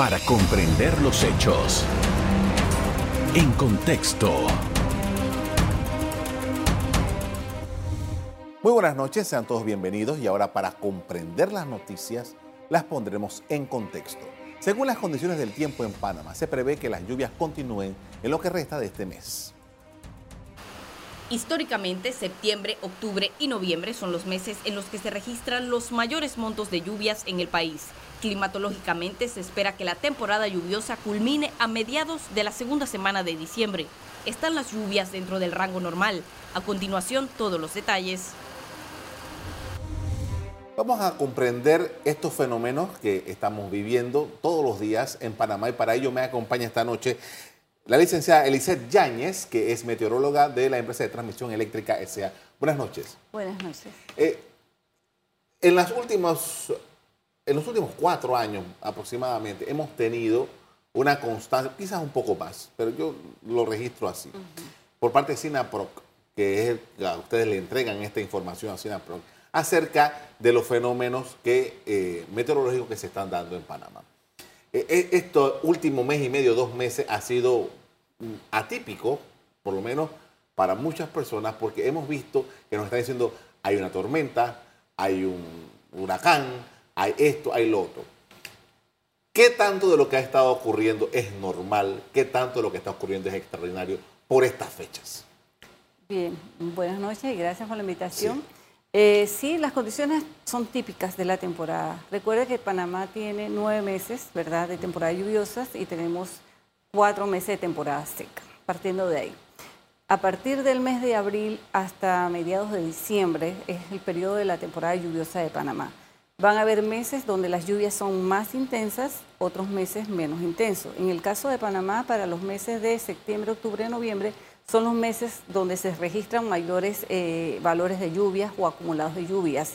para comprender los hechos. En contexto. Muy buenas noches, sean todos bienvenidos y ahora para comprender las noticias las pondremos en contexto. Según las condiciones del tiempo en Panamá, se prevé que las lluvias continúen en lo que resta de este mes. Históricamente, septiembre, octubre y noviembre son los meses en los que se registran los mayores montos de lluvias en el país. Climatológicamente se espera que la temporada lluviosa culmine a mediados de la segunda semana de diciembre. Están las lluvias dentro del rango normal. A continuación, todos los detalles. Vamos a comprender estos fenómenos que estamos viviendo todos los días en Panamá y para ello me acompaña esta noche la licenciada Elisette Yáñez, que es meteoróloga de la empresa de transmisión eléctrica SA. Buenas noches. Buenas noches. Eh, en, las últimas, en los últimos cuatro años aproximadamente hemos tenido una constante, quizás un poco más, pero yo lo registro así, por parte de SINAPROC, que es el, ustedes le entregan esta información a SINAPROC, acerca de los fenómenos que, eh, meteorológicos que se están dando en Panamá. Eh, Esto último mes y medio, dos meses, ha sido atípico, por lo menos para muchas personas, porque hemos visto que nos están diciendo hay una tormenta, hay un huracán, hay esto, hay lo otro. ¿Qué tanto de lo que ha estado ocurriendo es normal? ¿Qué tanto de lo que está ocurriendo es extraordinario por estas fechas? Bien, buenas noches y gracias por la invitación. Sí. Eh, sí, las condiciones son típicas de la temporada. Recuerde que Panamá tiene nueve meses, ¿verdad?, de temporada lluviosas y tenemos cuatro meses de temporada seca, partiendo de ahí. A partir del mes de abril hasta mediados de diciembre es el periodo de la temporada lluviosa de Panamá. Van a haber meses donde las lluvias son más intensas, otros meses menos intensos. En el caso de Panamá, para los meses de septiembre, octubre, noviembre, son los meses donde se registran mayores eh, valores de lluvias o acumulados de lluvias.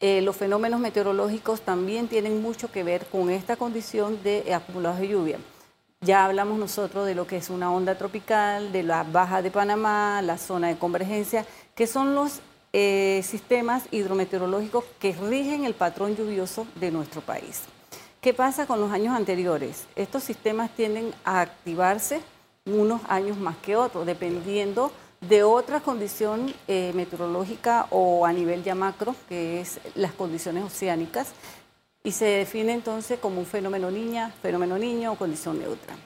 Eh, los fenómenos meteorológicos también tienen mucho que ver con esta condición de acumulados de lluvia. Ya hablamos nosotros de lo que es una onda tropical, de la baja de Panamá, la zona de convergencia, que son los eh, sistemas hidrometeorológicos que rigen el patrón lluvioso de nuestro país. ¿Qué pasa con los años anteriores? Estos sistemas tienden a activarse unos años más que otros, dependiendo de otra condición eh, meteorológica o a nivel ya macro, que es las condiciones oceánicas, y se define entonces como un fenómeno niña, fenómeno niño o condición neutra.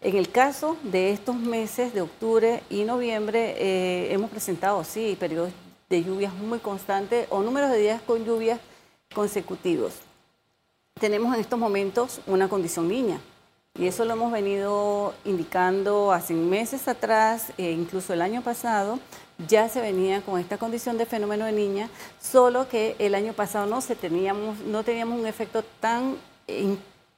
En el caso de estos meses de octubre y noviembre, eh, hemos presentado, sí, periodos de lluvias muy constantes o números de días con lluvias consecutivos. Tenemos en estos momentos una condición niña y eso lo hemos venido indicando hace meses atrás, e incluso el año pasado, ya se venía con esta condición de fenómeno de niña, solo que el año pasado no, se teníamos, no teníamos un efecto tan,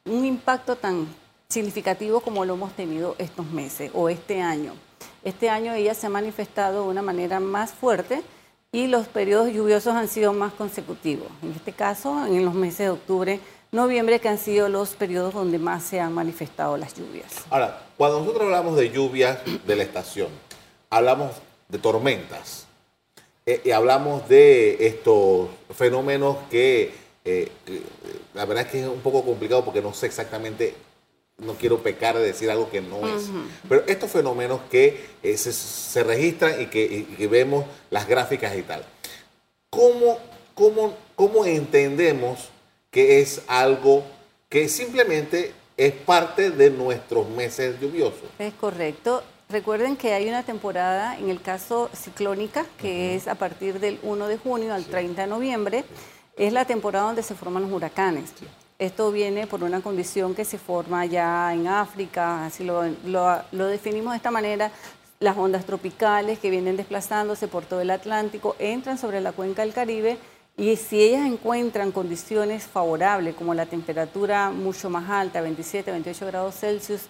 un impacto tan significativo como lo hemos tenido estos meses o este año. Este año ella se ha manifestado de una manera más fuerte y los periodos lluviosos han sido más consecutivos. En este caso, en los meses de octubre, noviembre, que han sido los periodos donde más se han manifestado las lluvias. Ahora, cuando nosotros hablamos de lluvias de la estación, hablamos de tormentas. Eh, y hablamos de estos fenómenos que eh, la verdad es que es un poco complicado porque no sé exactamente, no quiero pecar de decir algo que no es. Pero estos fenómenos que eh, se, registran y que, vemos las gráficas y tal. ¿Cómo, cómo, ¿Cómo entendemos que es algo que simplemente es parte de nuestros meses lluviosos? Es correcto. Recuerden que hay una temporada, en el caso ciclónica, que es a partir del 1 de junio al 30 de noviembre, es la temporada donde se forman los huracanes. Esto viene por una condición que se forma ya en África, así lo, definimos de esta manera, las ondas tropicales que vienen desplazándose por todo el Atlántico, entran sobre la cuenca del Caribe y si ellas encuentran condiciones favorables, como la temperatura mucho más alta, 27, 28 grados Celsius,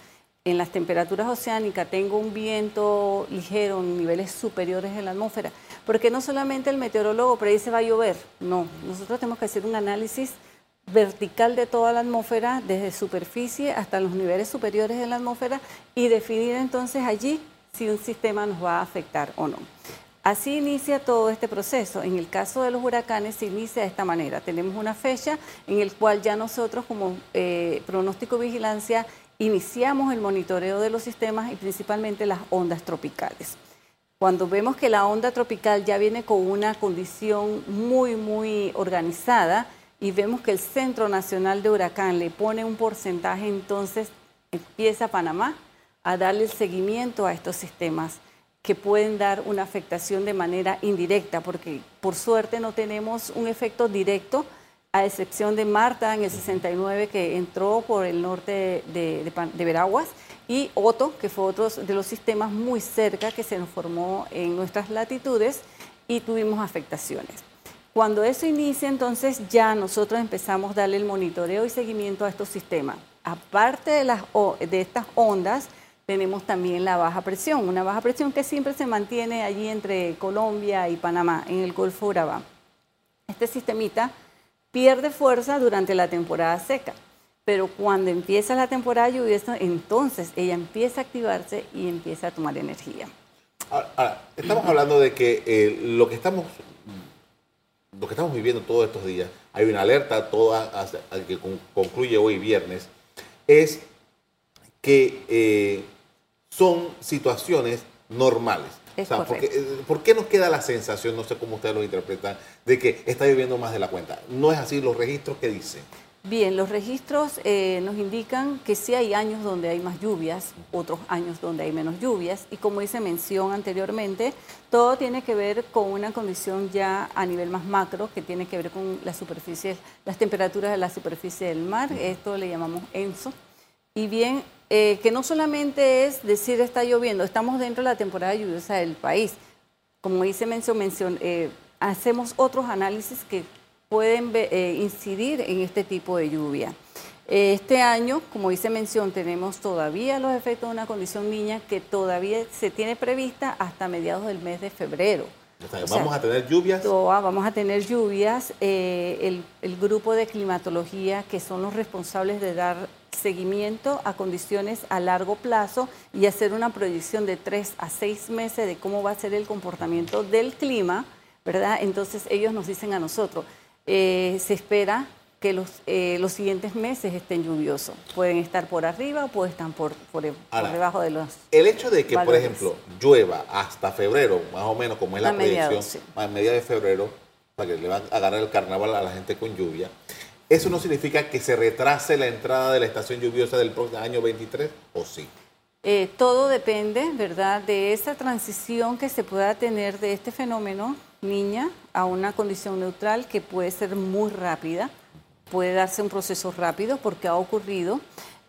en las temperaturas oceánicas tengo un viento ligero en niveles superiores en la atmósfera, porque no solamente el meteorólogo predice va a llover, no, nosotros tenemos que hacer un análisis vertical de toda la atmósfera, desde superficie hasta los niveles superiores de la atmósfera y definir entonces allí si un sistema nos va a afectar o no. Así inicia todo este proceso. En el caso de los huracanes se inicia de esta manera. Tenemos una fecha en el cual ya nosotros como eh, pronóstico vigilancia iniciamos el monitoreo de los sistemas y principalmente las ondas tropicales. Cuando vemos que la onda tropical ya viene con una condición muy, muy organizada y vemos que el Centro Nacional de Huracán le pone un porcentaje, entonces empieza Panamá a darle el seguimiento a estos sistemas que pueden dar una afectación de manera indirecta, porque por suerte no tenemos un efecto directo, a excepción de Marta en el 69 que entró por el norte de, Veraguas y Otto, que fue otro de los sistemas muy cerca que se nos formó en nuestras latitudes y tuvimos afectaciones. Cuando eso inicia, entonces ya nosotros empezamos a darle el monitoreo y seguimiento a estos sistemas. Aparte de, estas ondas, tenemos también la baja presión, una baja presión que siempre se mantiene allí entre Colombia y Panamá, en el Golfo Urabá. Este sistemita pierde fuerza durante la temporada seca, pero cuando empieza la temporada lluviosa, entonces ella empieza a activarse y empieza a tomar energía. Ahora, estamos hablando de que eh, lo que estamos lo que estamos viviendo todos estos días, hay una alerta toda que concluye hoy viernes, es que eh, son situaciones normales. o sea, porque, eh, ¿Por qué nos queda la sensación, no sé cómo ustedes lo interpretan, de que está lloviendo más de la cuenta? No es así los registros que dicen. Bien, los registros eh, nos indican que sí hay años donde hay más lluvias, otros años donde hay menos lluvias, y como hice mención anteriormente, todo tiene que ver con una condición ya a nivel más macro, que tiene que ver con la superficie, las temperaturas de la superficie del mar, esto le llamamos ENSO, y bien, eh, que no solamente es decir está lloviendo, estamos dentro de la temporada lluviosa del país. Como hice mención, mención eh, hacemos otros análisis que pueden eh, incidir en este tipo de lluvia. Este año, como hice mención, tenemos todavía los efectos de una condición niña que todavía se tiene prevista hasta mediados del mes de febrero vamos a tener lluvias. vamos a tener lluvias. Eh, el, grupo de climatología, que son los responsables de dar seguimiento a condiciones a largo plazo y hacer una proyección de tres a seis meses de cómo va a ser el comportamiento del clima, ¿verdad? Entonces ellos nos dicen a nosotros, eh, se espera que los, eh, los siguientes meses estén lluviosos. Pueden estar por arriba o pueden estar por, por, debajo de los. El hecho de que, por ejemplo, llueva hasta febrero, más o menos como es la proyección, a mediados de febrero, para que le van a ganar el carnaval a la gente con lluvia, ¿eso no significa que se retrase la entrada de la estación lluviosa del próximo año 23 o sí? Eh, todo depende, ¿verdad?, de esa transición que se pueda tener de este fenómeno, niña, a una condición neutral que puede ser muy rápida puede darse un proceso rápido porque ha ocurrido,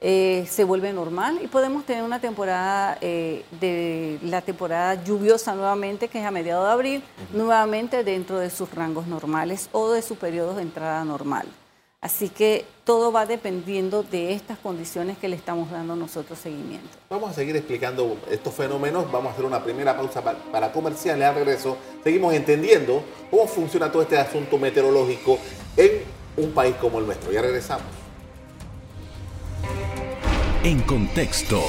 eh, se vuelve normal y podemos tener una temporada eh, de la temporada lluviosa nuevamente, que es a mediados de abril, nuevamente dentro de sus rangos normales o de su periodo de entrada normal. Así que todo va dependiendo de estas condiciones que le estamos dando nosotros seguimiento. Vamos a seguir explicando estos fenómenos. Vamos a hacer una primera pausa para comercial. Al regreso, seguimos entendiendo cómo funciona todo este asunto meteorológico en un país como el nuestro. Ya regresamos. En contexto.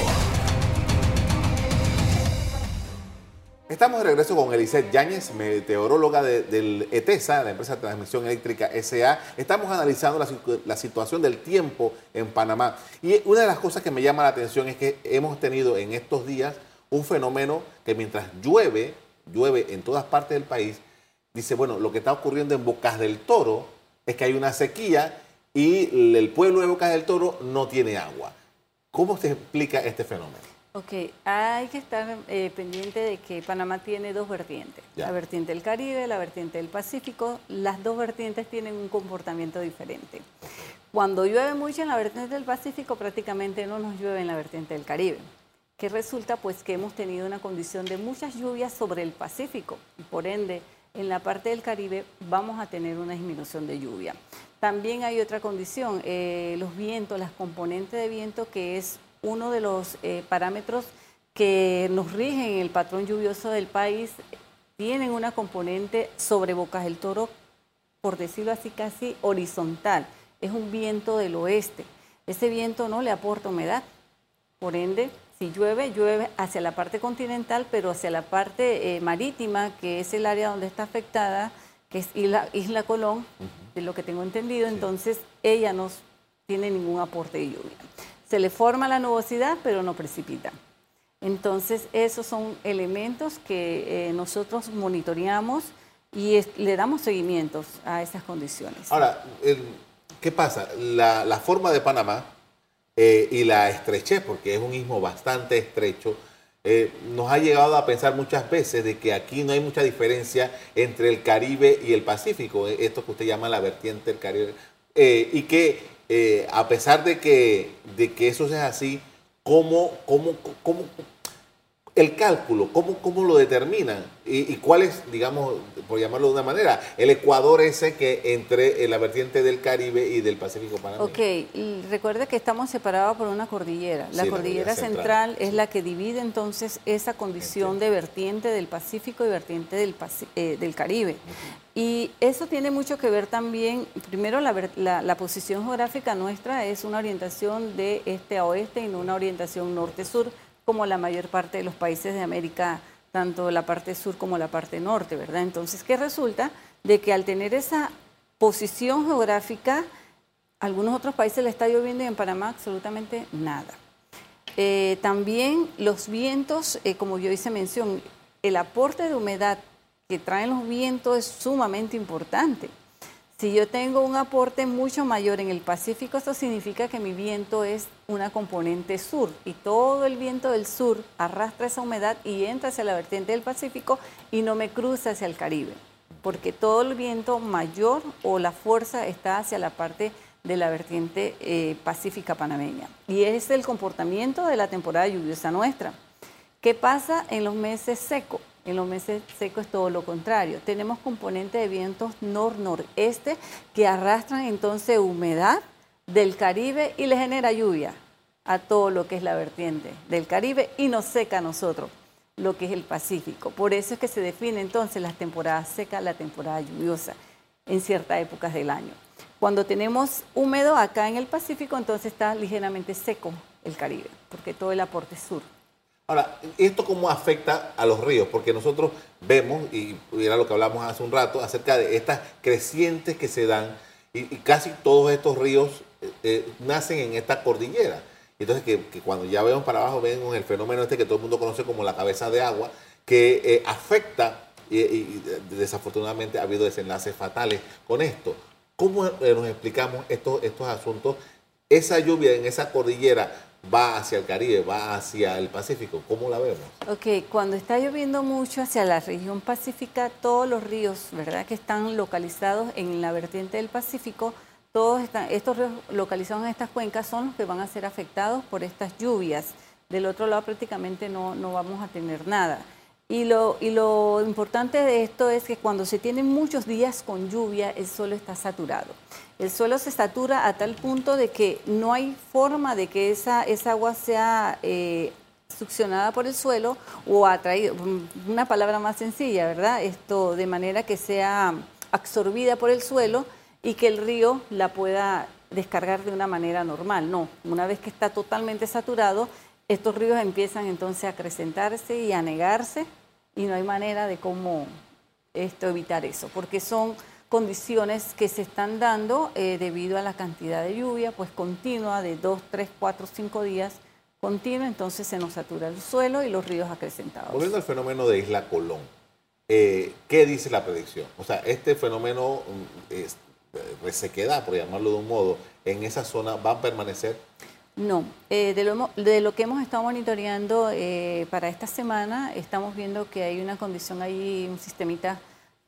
Estamos de regreso con Elisette Yáñez, meteoróloga del ETESA, la empresa de transmisión eléctrica SA. Estamos analizando la, la, situación del tiempo en Panamá. Y una de las cosas que me llama la atención es que hemos tenido en estos días un fenómeno que mientras llueve, llueve en todas partes del país, dice, bueno, lo que está ocurriendo en Bocas del Toro es que hay una sequía y el pueblo de Bocas del Toro no tiene agua. ¿Cómo se explica este fenómeno? Ok, hay que estar eh, pendiente de que Panamá tiene dos vertientes, la vertiente del Caribe, la vertiente del Pacífico. Las dos vertientes tienen un comportamiento diferente. Cuando llueve mucho en la vertiente del Pacífico, prácticamente no nos llueve en la vertiente del Caribe, que resulta pues que hemos tenido una condición de muchas lluvias sobre el Pacífico y por ende en la parte del Caribe vamos a tener una disminución de lluvia. También hay otra condición, eh, los vientos, las componentes de viento, que es uno de los eh, parámetros que nos rigen el patrón lluvioso del país, tienen una componente sobre Bocas del Toro, por decirlo así, casi horizontal. Es un viento del oeste. Ese viento no le aporta humedad, por ende si llueve, llueve hacia la parte continental, pero hacia la parte eh, marítima, que es el área donde está afectada, que es Isla, Isla Colón, de lo que tengo entendido, entonces ella no tiene ningún aporte de lluvia. Se le forma la nubosidad, pero no precipita. Entonces, esos son elementos que eh, nosotros monitoreamos y le damos seguimientos a esas condiciones. Ahora, ¿qué pasa? La, forma de Panamá eh, y la estrechez, porque es un istmo bastante estrecho, eh, nos ha llegado a pensar muchas veces de que aquí no hay mucha diferencia entre el Caribe y el Pacífico, eh, esto que usted llama la vertiente del Caribe, y que a pesar de que, de que eso sea así, ¿cómo, cómo, cómo, el cálculo, ¿cómo, cómo lo determinan? ¿Y, cuál es, digamos, por llamarlo de una manera, el ecuador ese que entre la vertiente del Caribe y del Pacífico Panameño? Ok, recuerde que estamos separados por una cordillera. La cordillera central, es la que divide entonces esa condición de vertiente del Pacífico y vertiente del, eh, del Caribe. Y eso tiene mucho que ver también, primero la, la posición geográfica nuestra es una orientación de este a oeste y no una orientación norte-sur como la mayor parte de los países de América, tanto la parte sur como la parte norte, ¿verdad? Entonces, ¿qué resulta? De que al tener esa posición geográfica, algunos otros países le está lloviendo y en Panamá absolutamente nada. Eh, también los vientos, eh, como yo hice mención, el aporte de humedad que traen los vientos es sumamente importante. Si yo tengo un aporte mucho mayor en el Pacífico, eso significa que mi viento es una componente sur y todo el viento del sur arrastra esa humedad y entra hacia la vertiente del Pacífico y no me cruza hacia el Caribe, porque todo el viento mayor o la fuerza está hacia la parte de la vertiente eh, pacífica panameña. Y es el comportamiento de la temporada lluviosa nuestra. ¿Qué pasa en los meses secos? En los meses secos es todo lo contrario. Tenemos componente de vientos nor-noreste que arrastran entonces humedad del Caribe y le genera lluvia a todo lo que es la vertiente del Caribe y nos seca a nosotros lo que es el Pacífico. Por eso es que se define entonces la temporada seca, la temporada lluviosa en ciertas épocas del año. Cuando tenemos húmedo acá en el Pacífico, entonces está ligeramente seco el Caribe, porque todo el aporte es sur. Ahora, ¿esto cómo afecta a los ríos? Porque nosotros vemos, y era lo que hablamos hace un rato, acerca de estas crecientes que se dan, y, casi todos estos ríos eh, eh, nacen en esta cordillera. Entonces, que, cuando ya vemos para abajo, ven el fenómeno este que todo el mundo conoce como la cabeza de agua, que eh, afecta, y, desafortunadamente ha habido desenlaces fatales con esto. ¿Cómo nos explicamos estos, estos asuntos? Esa lluvia en esa cordillera va hacia el Caribe, va hacia el Pacífico. ¿Cómo la vemos? Ok, cuando está lloviendo mucho hacia la región pacífica, todos los ríos, ¿verdad?, que están localizados en la vertiente del Pacífico, todos estos ríos localizados en estas cuencas son los que van a ser afectados por estas lluvias. Del otro lado prácticamente no, no vamos a tener nada. Y lo, importante de esto es que cuando se tienen muchos días con lluvia, el suelo está saturado. El suelo se satura a tal punto de que no hay forma de que esa, agua sea eh, succionada por el suelo o atraída, una palabra más sencilla, ¿verdad? Esto de manera que sea absorbida por el suelo y que el río la pueda descargar de una manera normal. No, una vez que está totalmente saturado, estos ríos empiezan entonces a acrecentarse y a negarse y no hay manera de cómo esto evitar eso, porque son condiciones que se están dando eh, debido a la cantidad de lluvia, pues continua de 2, 3, 4, 5 días continua, entonces se nos satura el suelo y los ríos acrecentados. Volviendo al fenómeno de Isla Colón, eh, ¿qué dice la predicción? O sea, este fenómeno mm, es, resequedad, por llamarlo de un modo, en esa zona va a permanecer no, eh, de, lo, de, lo, que hemos estado monitoreando eh, para esta semana, estamos viendo que hay una condición ahí, un sistemita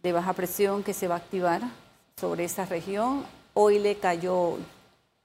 de baja presión que se va a activar sobre esa región. Hoy le cayó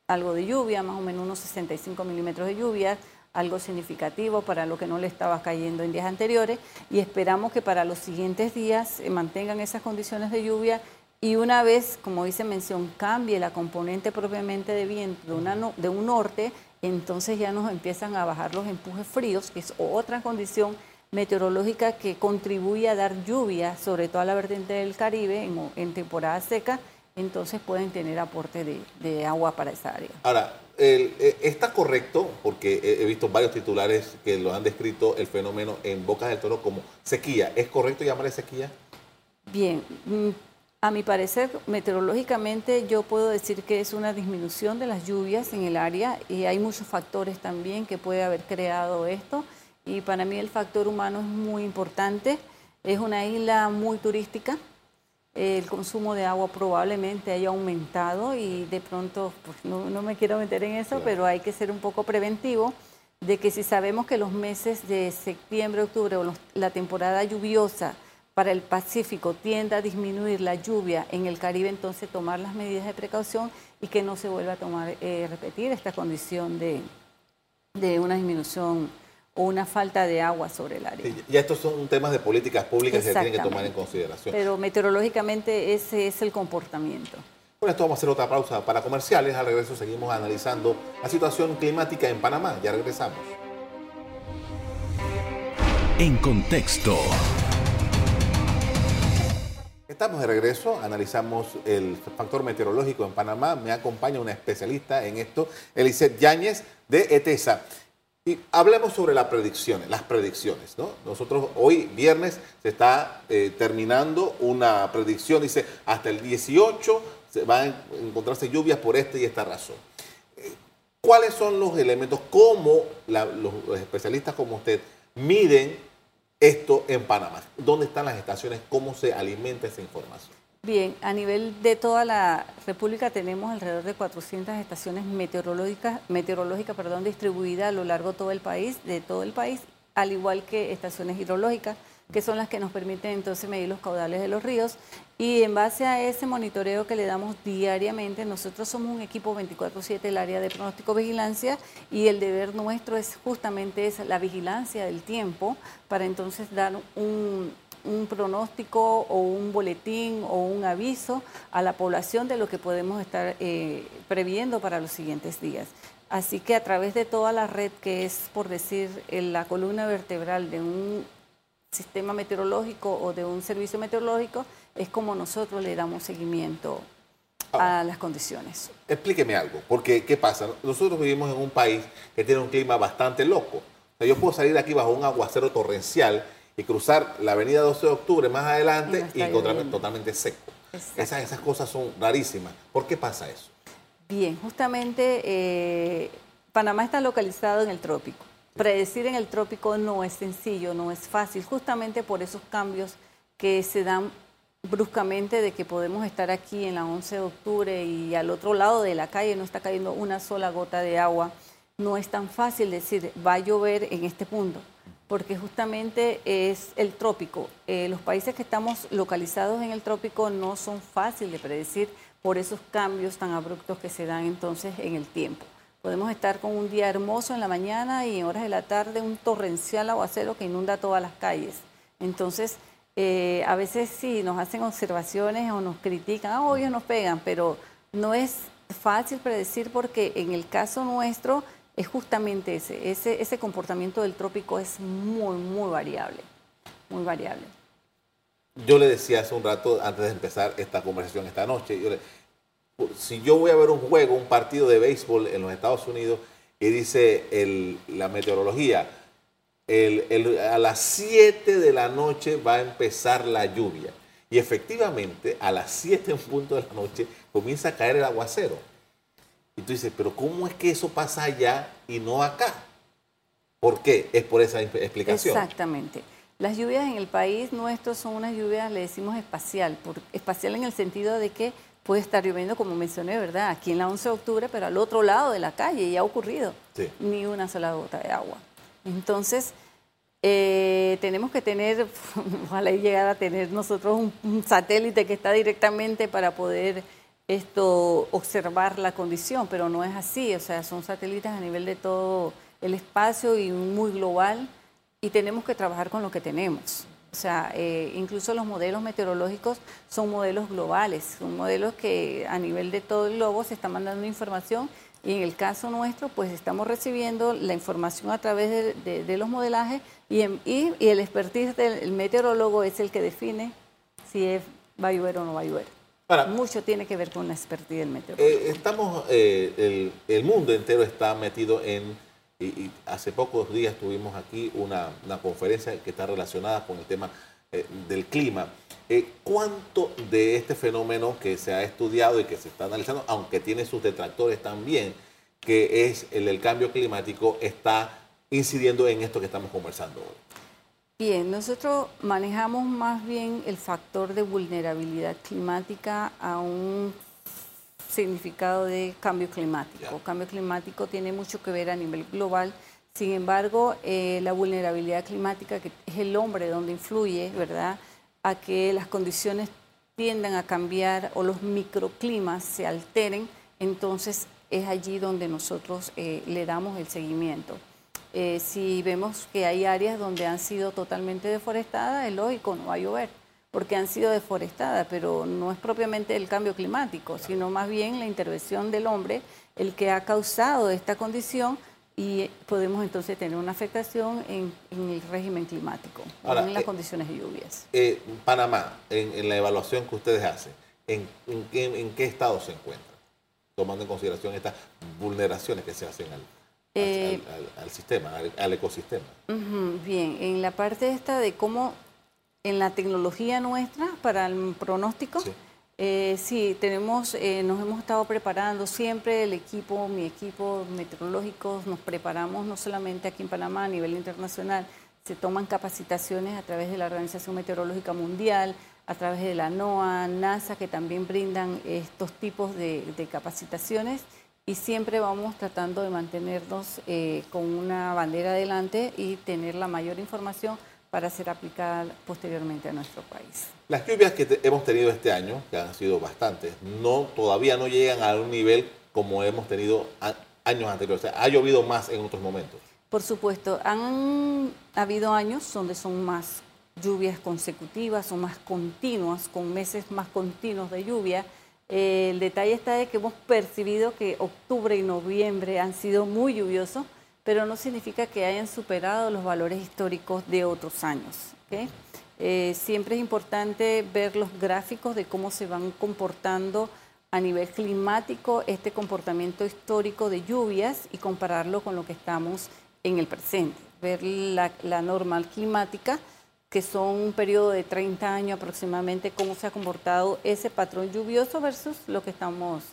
algo de lluvia, más o menos unos 65 milímetros de lluvia, algo significativo para lo que no le estaba cayendo en días anteriores y esperamos que para los siguientes días se mantengan esas condiciones de lluvia y una vez, como dice mención, cambie la componente propiamente de viento de, una de un norte, entonces ya nos empiezan a bajar los empujes fríos, que es otra condición meteorológica que contribuye a dar lluvia, sobre todo a la vertiente del Caribe en, temporada seca, entonces pueden tener aporte de, agua para esa área. Ahora, el- eh, está correcto, porque he, he visto varios titulares que lo han descrito el fenómeno en Bocas del Toro como sequía. ¿Es correcto llamarle sequía? Bien, mm, a mi parecer, meteorológicamente yo puedo decir que es una disminución de las lluvias en el área y hay muchos factores también que puede haber creado esto y para mí el factor humano es muy importante. Es una isla muy turística, el consumo de agua probablemente haya aumentado y de pronto, pues no, no me quiero meter en eso, Claro. pero hay que ser un poco preventivo de que si sabemos que los meses de septiembre, octubre o los- la temporada lluviosa para el Pacífico tiende a disminuir la lluvia en el Caribe, entonces tomar las medidas de precaución y que no se vuelva a tomar, eh, repetir esta condición de, de una disminución o una falta de agua sobre el área. Sí, Ya estos son temas de políticas públicas que se tienen que tomar en consideración. Pero meteorológicamente ese es el comportamiento. Con esto vamos a hacer otra pausa para comerciales. Al regreso seguimos analizando la situación climática en Panamá. Ya regresamos. En contexto. Estamos de regreso, analizamos el factor meteorológico en Panamá. Me acompaña una especialista en esto, Eliseth Yáñez de ETESA. Y hablemos sobre las predicciones, las predicciones, ¿no? Nosotros hoy, viernes, se está eh, terminando una predicción, dice, hasta el 18 se van a encontrarse lluvias por esta y esta razón. Eh, ¿Cuáles son los elementos? ¿Cómo los especialistas como usted miden esto en Panamá? ¿Dónde están las estaciones? ¿Cómo se alimenta esa información? Bien, a nivel de toda la República tenemos alrededor de 400 estaciones meteorológicas, meteorológicas perdón, distribuidas a lo largo de todo el país, de todo el país, al igual que estaciones hidrológicas, que son las que nos permiten entonces medir los caudales de los ríos. Y en base a ese monitoreo que le damos diariamente, nosotros somos un equipo 24/7 el área de pronóstico vigilancia y el deber nuestro es justamente esa, la vigilancia del tiempo para entonces dar un, un pronóstico o un boletín o un aviso a la población de lo que podemos estar eh, previendo para los siguientes días. Así que a través de toda la red que es, por decir, en la columna vertebral de un sistema meteorológico o de un servicio meteorológico, es como nosotros le damos seguimiento a las condiciones. Explíqueme algo, porque ¿qué pasa? Nosotros vivimos en un país que tiene un clima bastante loco. O sea, yo puedo salir aquí bajo un aguacero torrencial y cruzar la avenida 12 de octubre más Y adelante no y encontrarme lloviendo. totalmente seco. Esas, esas cosas son rarísimas. ¿Por qué pasa eso? Bien, justamente eh, Panamá está localizado en el trópico. Predecir en el trópico no es sencillo, no es fácil, justamente por esos cambios que se dan bruscamente de que podemos estar aquí en la 11 de octubre y al otro lado de la calle no está cayendo una sola gota de agua. No es tan fácil decir va a llover en este punto, porque justamente es el trópico. Eh, los países que estamos localizados en el trópico no son fáciles de predecir por esos cambios tan abruptos que se dan entonces en el tiempo. Podemos estar con un día hermoso en la mañana y en horas de la tarde un torrencial aguacero que inunda todas las calles. Entonces, eh, a veces sí nos hacen observaciones o nos critican, ah, oh, ellos nos pegan, pero no es fácil predecir porque en el caso nuestro es justamente ese, ese, ese comportamiento del trópico es muy, muy variable, muy variable. Yo le decía hace un rato, antes de empezar esta conversación esta noche, yo le- si yo voy a ver un juego, un partido de béisbol en los Estados Unidos y dice el- la meteorología, el- el- a las 7 de la noche va a empezar la lluvia. Y efectivamente, a las 7 en punto de la noche comienza a caer el aguacero. Y tú dices, pero ¿cómo es que eso pasa allá y no acá? ¿Por qué? Es por esa explicación. Exactamente. Las lluvias en el país nuestro son unas lluvias, le decimos espacial, por, espacial en el sentido de que puede estar lloviendo, como mencioné, ¿verdad? Aquí en la 11 de octubre, pero al otro lado de la calle, y ha ocurrido. Sí. Ni una sola gota de agua. Entonces, eh, tenemos que tener, ojalá y llegar a tener nosotros un, un satélite que está directamente para poder esto observar la condición, pero no es así, o sea, son satélites a nivel de todo el espacio y muy global y tenemos que trabajar con lo que tenemos. O sea, eh, incluso los modelos meteorológicos son modelos globales, son modelos que a nivel de todo el globo se está mandando información y en el caso nuestro, pues estamos recibiendo la información a través de, de- de los modelajes y, en- y- y el expertise del el meteorólogo es el que define si es, va a llover o no va a llover. Mucho tiene que ver con la expertise del meteorólogo. Eh, estamos, eh, el, mundo entero está metido en, y, hace pocos días tuvimos aquí una, conferencia que está relacionada con el tema eh, del clima. ¿Cuánto de este fenómeno que se ha estudiado y que se está analizando, aunque tiene sus detractores también, que es el del cambio climático, está incidiendo en esto que estamos conversando hoy? Bien, nosotros manejamos más bien el factor de vulnerabilidad climática a un significado de cambio climático. Cambio climático tiene mucho que ver a nivel global. Sin embargo, eh, la vulnerabilidad climática, que es el hombre donde influye, ¿verdad?, a que las condiciones tiendan a cambiar o los microclimas se alteren, entonces es allí donde nosotros eh, le damos el seguimiento. Eh, si vemos que hay áreas donde han sido totalmente deforestadas, es lógico, no va a llover, porque han sido deforestadas, pero no es propiamente el cambio climático, sino más bien la intervención del hombre el que ha causado esta condición y podemos entonces tener una afectación en, el régimen climático, en las eh, condiciones de lluvias. Eh, Panamá, en, la evaluación que ustedes hacen, ¿en, qué estado se encuentra? Tomando en consideración estas vulneraciones que se hacen al, eh, al, sistema, al, ecosistema. bien, en la parte esta de cómo en la tecnología nuestra para el pronóstico, sí, eh, tenemos, eh, nos hemos estado preparando siempre, el equipo, mi equipo meteorológico, nos preparamos no solamente aquí en Panamá, a nivel internacional, se toman capacitaciones a través de la Organización Meteorológica Mundial, a través de la NOAA, NASA, que también brindan estos tipos de, de capacitaciones y siempre vamos tratando de mantenernos eh, con una bandera adelante y tener la mayor información para ser aplicada posteriormente a nuestro país. Las lluvias que hemos tenido este año, que han sido bastantes, no, todavía no llegan a un nivel como hemos tenido años anteriores. O sea, ha llovido más en otros momentos. Por supuesto, han habido años donde son más lluvias consecutivas o más continuas, con meses más continuos de lluvia el detalle está de que hemos percibido que octubre y noviembre han sido muy lluviosos, pero no significa que hayan superado los valores históricos de otros años. Eh, siempre es importante ver los gráficos de cómo se van comportando a nivel climático este comportamiento histórico de lluvias y compararlo con lo que estamos en el presente. Ver la normal climática que son un periodo de 30 años aproximadamente, cómo se ha comportado ese patrón lluvioso versus lo que estamos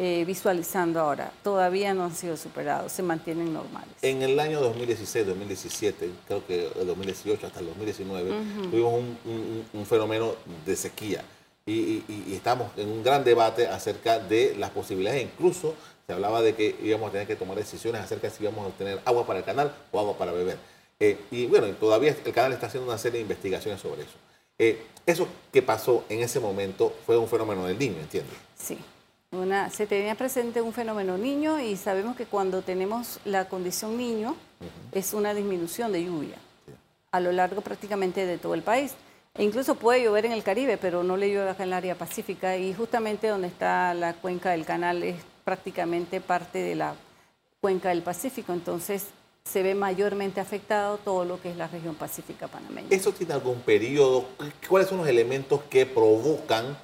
eh, visualizando ahora. Todavía no han sido superados, se mantienen normales. En el año 2016, 2017, creo que el 2018 hasta el 2019, tuvimos un, fenómeno de sequía y, estamos en un gran debate acerca de las posibilidades, incluso se hablaba de que íbamos a tener que tomar decisiones acerca de si íbamos a obtener agua para el canal o agua para beber. Eh, y bueno, todavía el canal está haciendo una serie de investigaciones sobre eso. Eh, eso que pasó en ese momento fue un fenómeno del niño, ¿entiendes? Sí. Una, se tenía presente un fenómeno niño y sabemos que cuando tenemos la condición niño es una disminución de lluvia a lo largo prácticamente de todo el país. E incluso puede llover en el Caribe, pero no le llueve acá en el área pacífica y justamente donde está la cuenca del canal es prácticamente parte de la cuenca del Pacífico. Entonces se ve mayormente afectado todo lo que es la región pacífica panameña. ¿Eso tiene algún periodo? ¿Cuáles son los elementos que provocan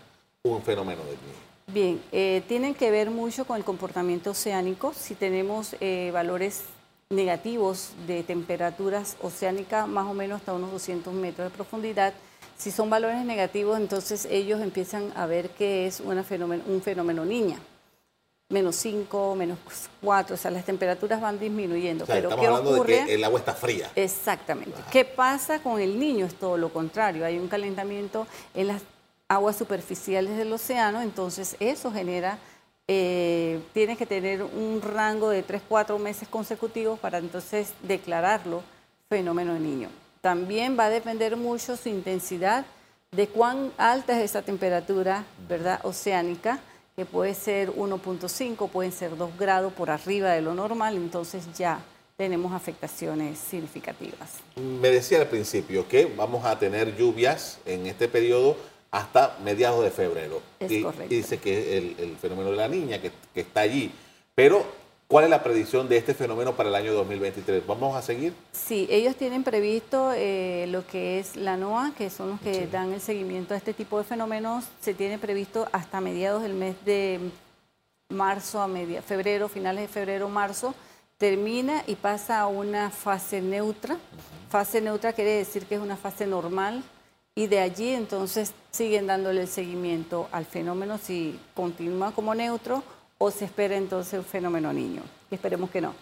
un fenómeno de niño? Bien, eh, tienen que ver mucho con el comportamiento oceánico. Si tenemos eh, valores negativos de temperaturas oceánicas, más o menos hasta unos 200 metros de profundidad, si son valores negativos, entonces ellos empiezan a ver que es una fenómeno, un fenómeno niña menos 5, menos 4, o sea, las temperaturas van disminuyendo. pero estamos hablando de que el agua está fría. Exactamente. ¿Qué pasa con el niño? Es todo lo contrario. Hay un calentamiento en las aguas superficiales del océano, entonces eso genera, eh, tiene que tener un rango de 3, 4 meses consecutivos para entonces declararlo fenómeno de niño. También va a depender mucho su intensidad, de cuán alta es esa temperatura, ¿verdad?, oceánica que puede ser 1.5, pueden ser 2 grados por arriba de lo normal, entonces ya tenemos afectaciones significativas. Me decía al principio que vamos a tener lluvias en este periodo hasta mediados de febrero. Es y, correcto. dice que el, el, fenómeno de la niña que, que, está allí, pero ¿Cuál es la predicción de este fenómeno para el año 2023? ¿Vamos a seguir? Sí, ellos tienen previsto eh, lo que es la NOAA, que son los que dan el seguimiento a este tipo de fenómenos. Se tiene previsto hasta mediados del mes de marzo, a media, febrero, finales de febrero, marzo, termina y pasa a una fase neutra. Fase neutra quiere decir que es una fase normal y de allí entonces siguen dándole el seguimiento al fenómeno si continúa como neutro o se espera entonces un fenómeno niño, esperemos que no,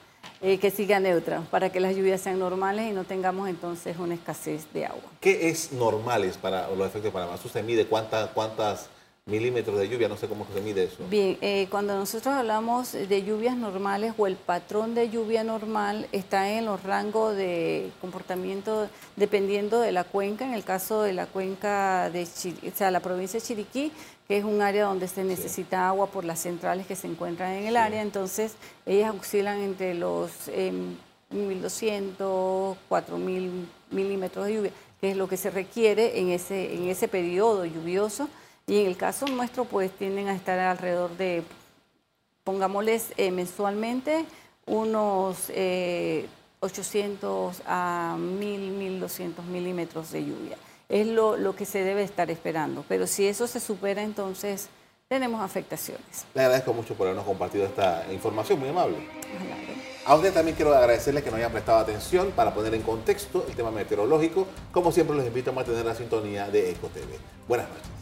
eh, que siga neutra, para que las lluvias sean normales y no tengamos entonces una escasez de agua. ¿Qué es normales para los efectos de Panamá? ¿Usted mide cuántas, cuántas milímetros de lluvia, no sé cómo se mide eso. Bien, eh, cuando nosotros hablamos de lluvias normales o el patrón de lluvia normal está en los rangos de comportamiento dependiendo de la cuenca, en el caso de la cuenca de o sea, la provincia de Chiriquí, que es un área donde se necesita agua por las centrales que se encuentran en el área, entonces ellas oscilan entre los 1.200, em, 4.000 milímetros de lluvia, que es lo que se requiere en ese, en ese periodo lluvioso y en el caso nuestro, pues tienden a estar alrededor de, pongámosles eh, mensualmente, unos 800 eh, a 1000, 1200 milímetros de lluvia. Es lo, lo que se debe estar esperando. Pero si eso se supera, entonces tenemos afectaciones. Le agradezco mucho por habernos compartido esta información, muy amable. A usted también quiero agradecerle que nos hayan prestado atención para poner en contexto el tema meteorológico. Como siempre, los invito a mantener la sintonía de EcoTV. Buenas noches